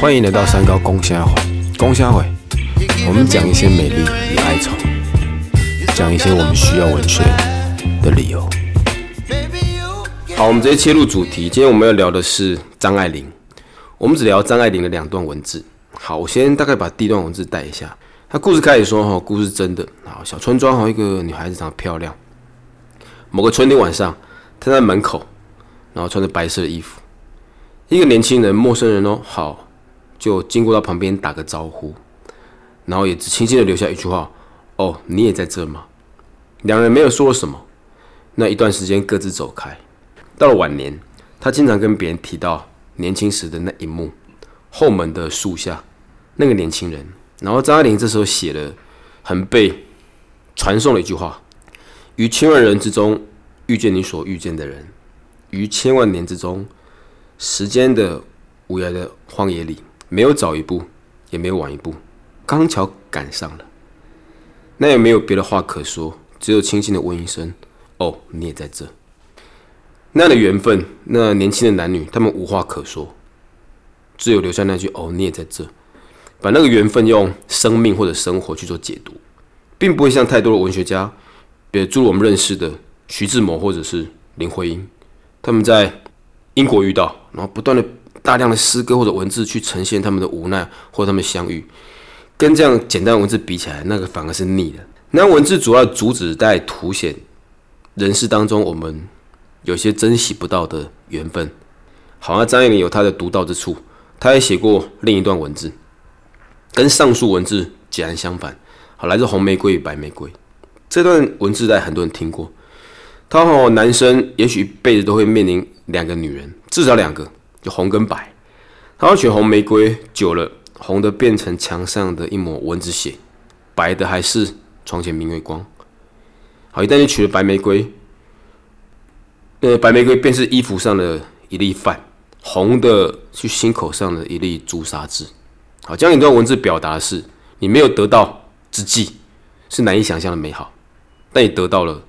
欢迎来到三高公虾会，公虾会，我们讲一些美丽与哀愁，讲一些我们需要文学的理由。好，我们直接切入主题。今天我们要聊的是张爱玲。我们只聊张爱玲的两段文字。好，我先大概把第一段文字带一下。他故事开始说哈，故事真的好，小村庄哈，一个女孩子长得漂亮。某个春天晚上，她在门口，然后穿着白色的衣服，一个年轻人，陌生人哦，好，就经过到旁边打个招呼，然后也只轻轻的留下一句话：“哦，你也在这吗？”两人没有说什么。那一段时间各自走开。到了晚年，他经常跟别人提到。年轻时的那一幕，后门的树下，那个年轻人。然后张爱玲这时候写了很被传颂的一句话：“于千万人之中遇见你所遇见的人，于千万年之中，时间的无涯的荒野里，没有早一步，也没有晚一步，刚巧赶上了。那也没有别的话可说，只有轻轻的问一声：‘哦，你也在这。’”那样的缘分，那年轻的男女，他们无话可说，只有留下那句“哦，你也在这”，把那个缘分用生命或者生活去做解读，并不会像太多的文学家，比如我们认识的徐志摩或者是林徽因，他们在英国遇到，然后不断的大量的诗歌或者文字去呈现他们的无奈或他们相遇，跟这样简单文字比起来，那个反而是腻的。那文字主要主旨在凸显人世当中我们。有些珍惜不到的缘分，好像张爱玲有她的独到之处。她也写过另一段文字，跟上述文字截然相反。好，来自红玫瑰与白玫瑰这段文字，在很多人听过。他和男生也许一辈子都会面临两个女人，至少两个，就红跟白。他要选红玫瑰，久了红的变成墙上的一抹蚊子血，白的还是床前明月光。好，一旦你娶了白玫瑰。那，白玫瑰便是衣服上的一粒饭，红的是心口上的一粒朱砂痣。好，这样一段文字表达的是你没有得到之际是难以想象的美好，但你得到了，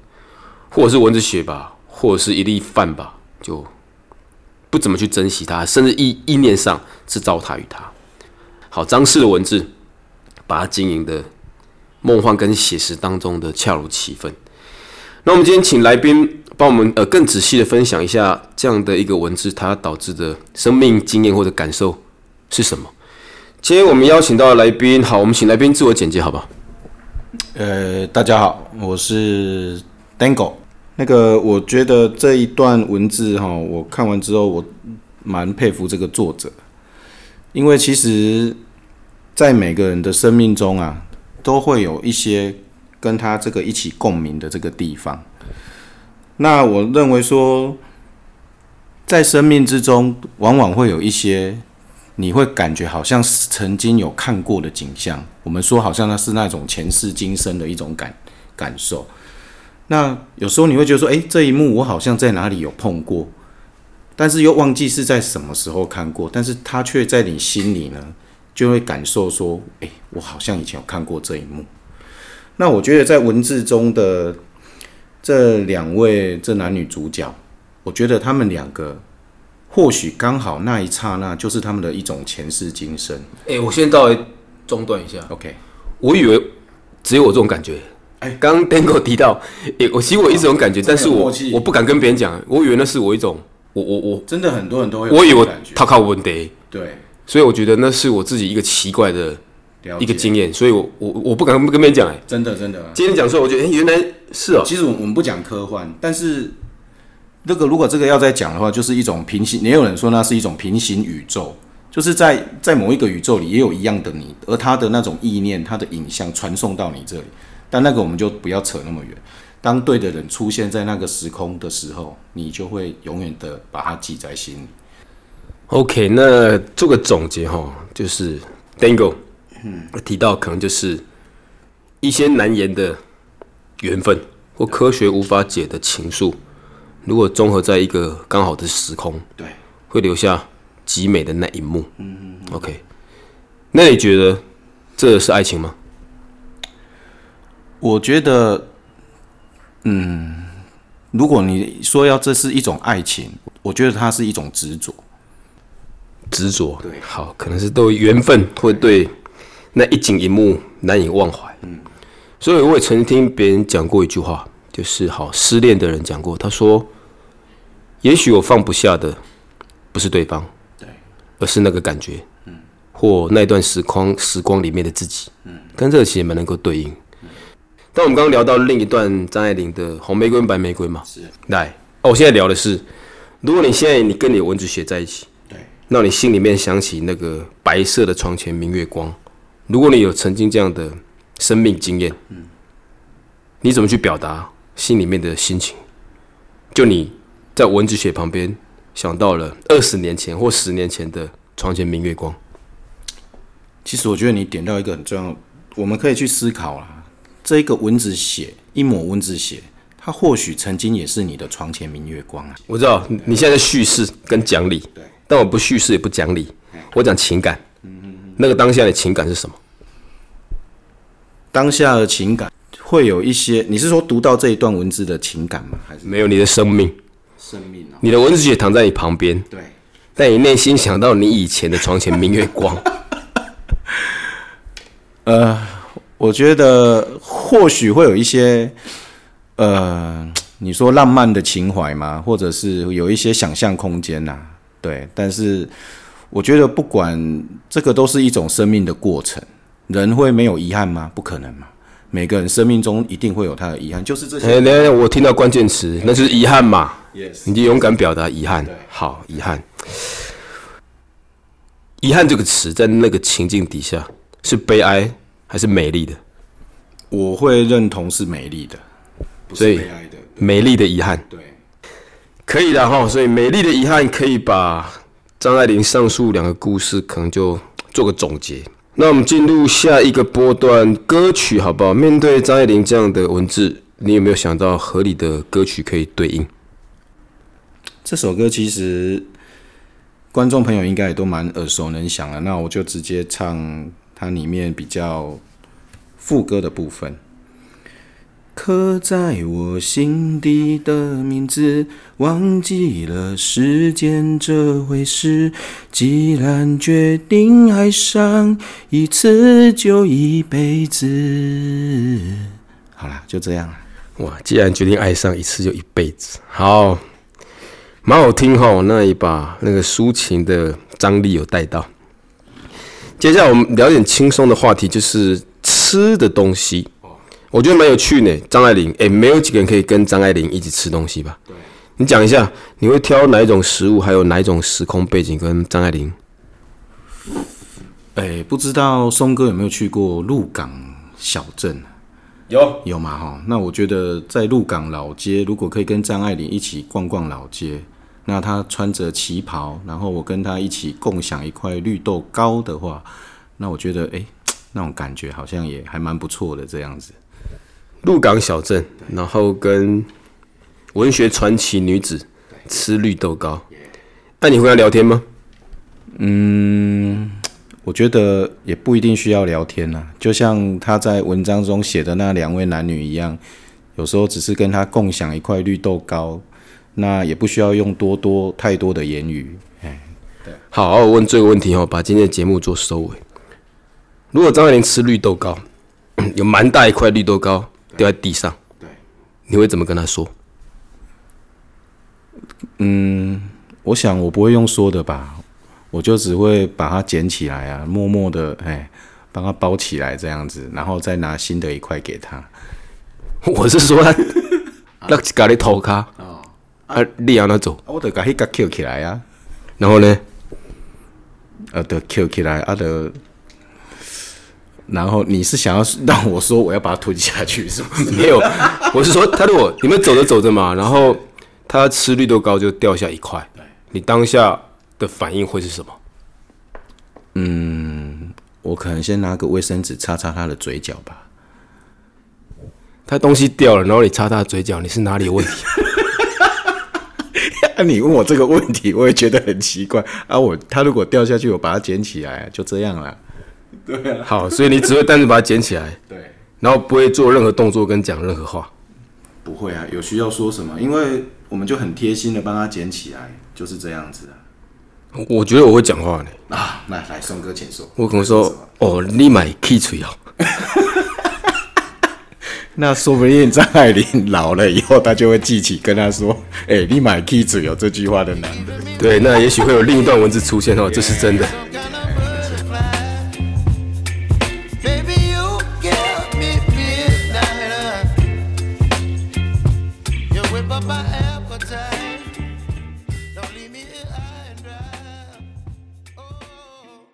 或者是蚊子血吧，或者是一粒饭吧，就不怎么去珍惜它，甚至意意念上是糟蹋于它。好，张氏的文字把它经营的梦幻跟写实当中的恰如其分。那我们今天请来宾。帮我们呃更仔细的分享一下这样的一个文字，它导致的生命经验或者感受是什么？今天我们邀请到来宾，好，我们请来宾自我简介，好不好？呃，大家好，我是 Dango。那个，我觉得这一段文字哈，我看完之后，我蛮佩服这个作者，因为其实，在每个人的生命中啊，都会有一些跟他这个一起共鸣的这个地方。那我认为说，在生命之中，往往会有一些你会感觉好像是曾经有看过的景象。我们说好像那是那种前世今生的一种感感受。那有时候你会觉得说，诶，这一幕我好像在哪里有碰过，但是又忘记是在什么时候看过。但是它却在你心里呢，就会感受说，诶，我好像以前有看过这一幕。那我觉得在文字中的。这两位这男女主角，我觉得他们两个或许刚好那一刹那就是他们的一种前世今生。哎，我先稍微中断一下。OK，我以为只有我这种感觉。哎，刚刚 Dango 提到，哎，我其实我一直有感觉，但是我我不敢跟别人讲，我以为那是我一种，我我我真的很多人都会，我以为他靠问题。对，所以我觉得那是我自己一个奇怪的。一个经验，所以我我我不敢跟别人讲哎，真的真的。今天讲出来，我觉得哎，原来是哦。其实我们不讲科幻，但是那个如果这个要再讲的话，就是一种平行。也有人说那是一种平行宇宙，就是在在某一个宇宙里也有一样的你，而他的那种意念、他的影像传送到你这里。但那个我们就不要扯那么远。当对的人出现在那个时空的时候，你就会永远的把它记在心里。OK，那做个总结哈，就是 Dango。嗯，提到可能就是一些难言的缘分或科学无法解的情愫，如果综合在一个刚好的时空，对，会留下极美的那一幕。嗯嗯。OK，那你觉得这是爱情吗？我觉得，嗯，如果你说要这是一种爱情，我觉得它是一种执着。执着，对，好，可能是都缘分，会对。那一景一幕难以忘怀。嗯，所以我也曾听别人讲过一句话，就是好失恋的人讲过，他说：“也许我放不下的不是对方，对，而是那个感觉，嗯，或那段时光时光里面的自己，嗯，跟这个其实蛮能够对应。但我们刚刚聊到另一段张爱玲的《红玫瑰白玫瑰》嘛，是，来，哦，我现在聊的是，如果你现在你跟你的蚊子血在一起。对，那你心里面想起那个白色的床前明月光。如果你有曾经这样的生命经验，嗯，你怎么去表达心里面的心情？就你在蚊子血旁边想到了二十年前或十年前的床前明月光。其实我觉得你点到一个很重要，我们可以去思考啊，这一个蚊子血，一抹蚊子血，它或许曾经也是你的床前明月光啊。我知道你现在在叙事跟讲理。对。但我不叙事也不讲理，我讲情感。那个当下的情感是什么？当下的情感会有一些，你是说读到这一段文字的情感吗？还是没有你的生命？生命啊！你的文字血躺在你旁边。对。但你内心想到你以前的床前明月光。呃，我觉得或许会有一些，呃，你说浪漫的情怀吗？或者是有一些想象空间呐？对，但是我觉得不管这个都是一种生命的过程，人会没有遗憾吗？不可能嘛！每个人生命中一定会有他的遗憾，就是这些。哎，等下我听到关键词，那就是遗憾嘛。Yes，你就勇敢表达遗憾。好，遗憾。遗憾这个词在那个情境底下是悲哀还是美丽的？我会认同是美丽的，不是悲哀的。美丽的遗憾。对。可以的哈，所以美丽的遗憾可以把张爱玲上述两个故事可能就做个总结。那我们进入下一个波段歌曲，好不好？面对张爱玲这样的文字，你有没有想到合理的歌曲可以对应？这首歌其实观众朋友应该也都蛮耳熟能详了，那我就直接唱它里面比较副歌的部分。刻在我心底的名字，忘记了时间这回事。既然决定爱上一次，就一辈子。好了，就这样了。哇，既然决定爱上一次，就一辈子。好，蛮好听哈，那一把那个抒情的张力有带到。接下来我们聊点轻松的话题，就是吃的东西。我觉得蛮有趣呢，张爱玲，哎，没有几个人可以跟张爱玲一起吃东西吧？对，你讲一下，你会挑哪一种食物，还有哪一种时空背景跟张爱玲？哎，不知道松哥有没有去过鹿港小镇？有，有嘛哈？那我觉得在鹿港老街，如果可以跟张爱玲一起逛逛老街，那他穿着旗袍，然后我跟他一起共享一块绿豆糕的话，那我觉得，哎，那种感觉好像也还蛮不错的，这样子。鹿港小镇，然后跟文学传奇女子吃绿豆糕。那你会要聊天吗？嗯，我觉得也不一定需要聊天呐。就像他在文章中写的那两位男女一样，有时候只是跟他共享一块绿豆糕，那也不需要用多多太多的言语。哎，对。好，我问这个问题哦，把今天的节目做收尾。如果张爱玲吃绿豆糕，有蛮大一块绿豆糕。掉在地上，对，你会怎么跟他说？嗯，我想我不会用说的吧，我就只会把它捡起来啊，默默的哎，帮他包起来这样子，然后再拿新的一块给他。我是说，那咖喱头卡哦，啊，你让他走，我得把迄个 Q 起来啊，然后呢，啊，得 Q 起来啊，得。然后你是想要让我说我要把它吞下去是不是？没有，我是说他如果你们走着走着嘛，然后他吃绿豆糕就掉下一块，你当下的反应会是什么？嗯，我可能先拿个卫生纸擦擦他的嘴角吧。他东西掉了，然后你擦他的嘴角，你是哪里有问题？那你问我这个问题，我也觉得很奇怪啊。我他如果掉下去，我把它捡起来，就这样了。对啊，好，所以你只会单纯把它捡起来，对，然后不会做任何动作跟讲任何话，不会啊，有需要说什么？因为我们就很贴心的帮他捡起来，就是这样子我觉得我会讲话呢。啊，来来，松哥请说。我可能说：“哦，你买 K 锤哦。那说不定张爱玲老了以后，她就会记起跟她说：“哎、你买 K 嘴有这句话的男人。”对，那也许会有另一段文字出现哦，这是真的。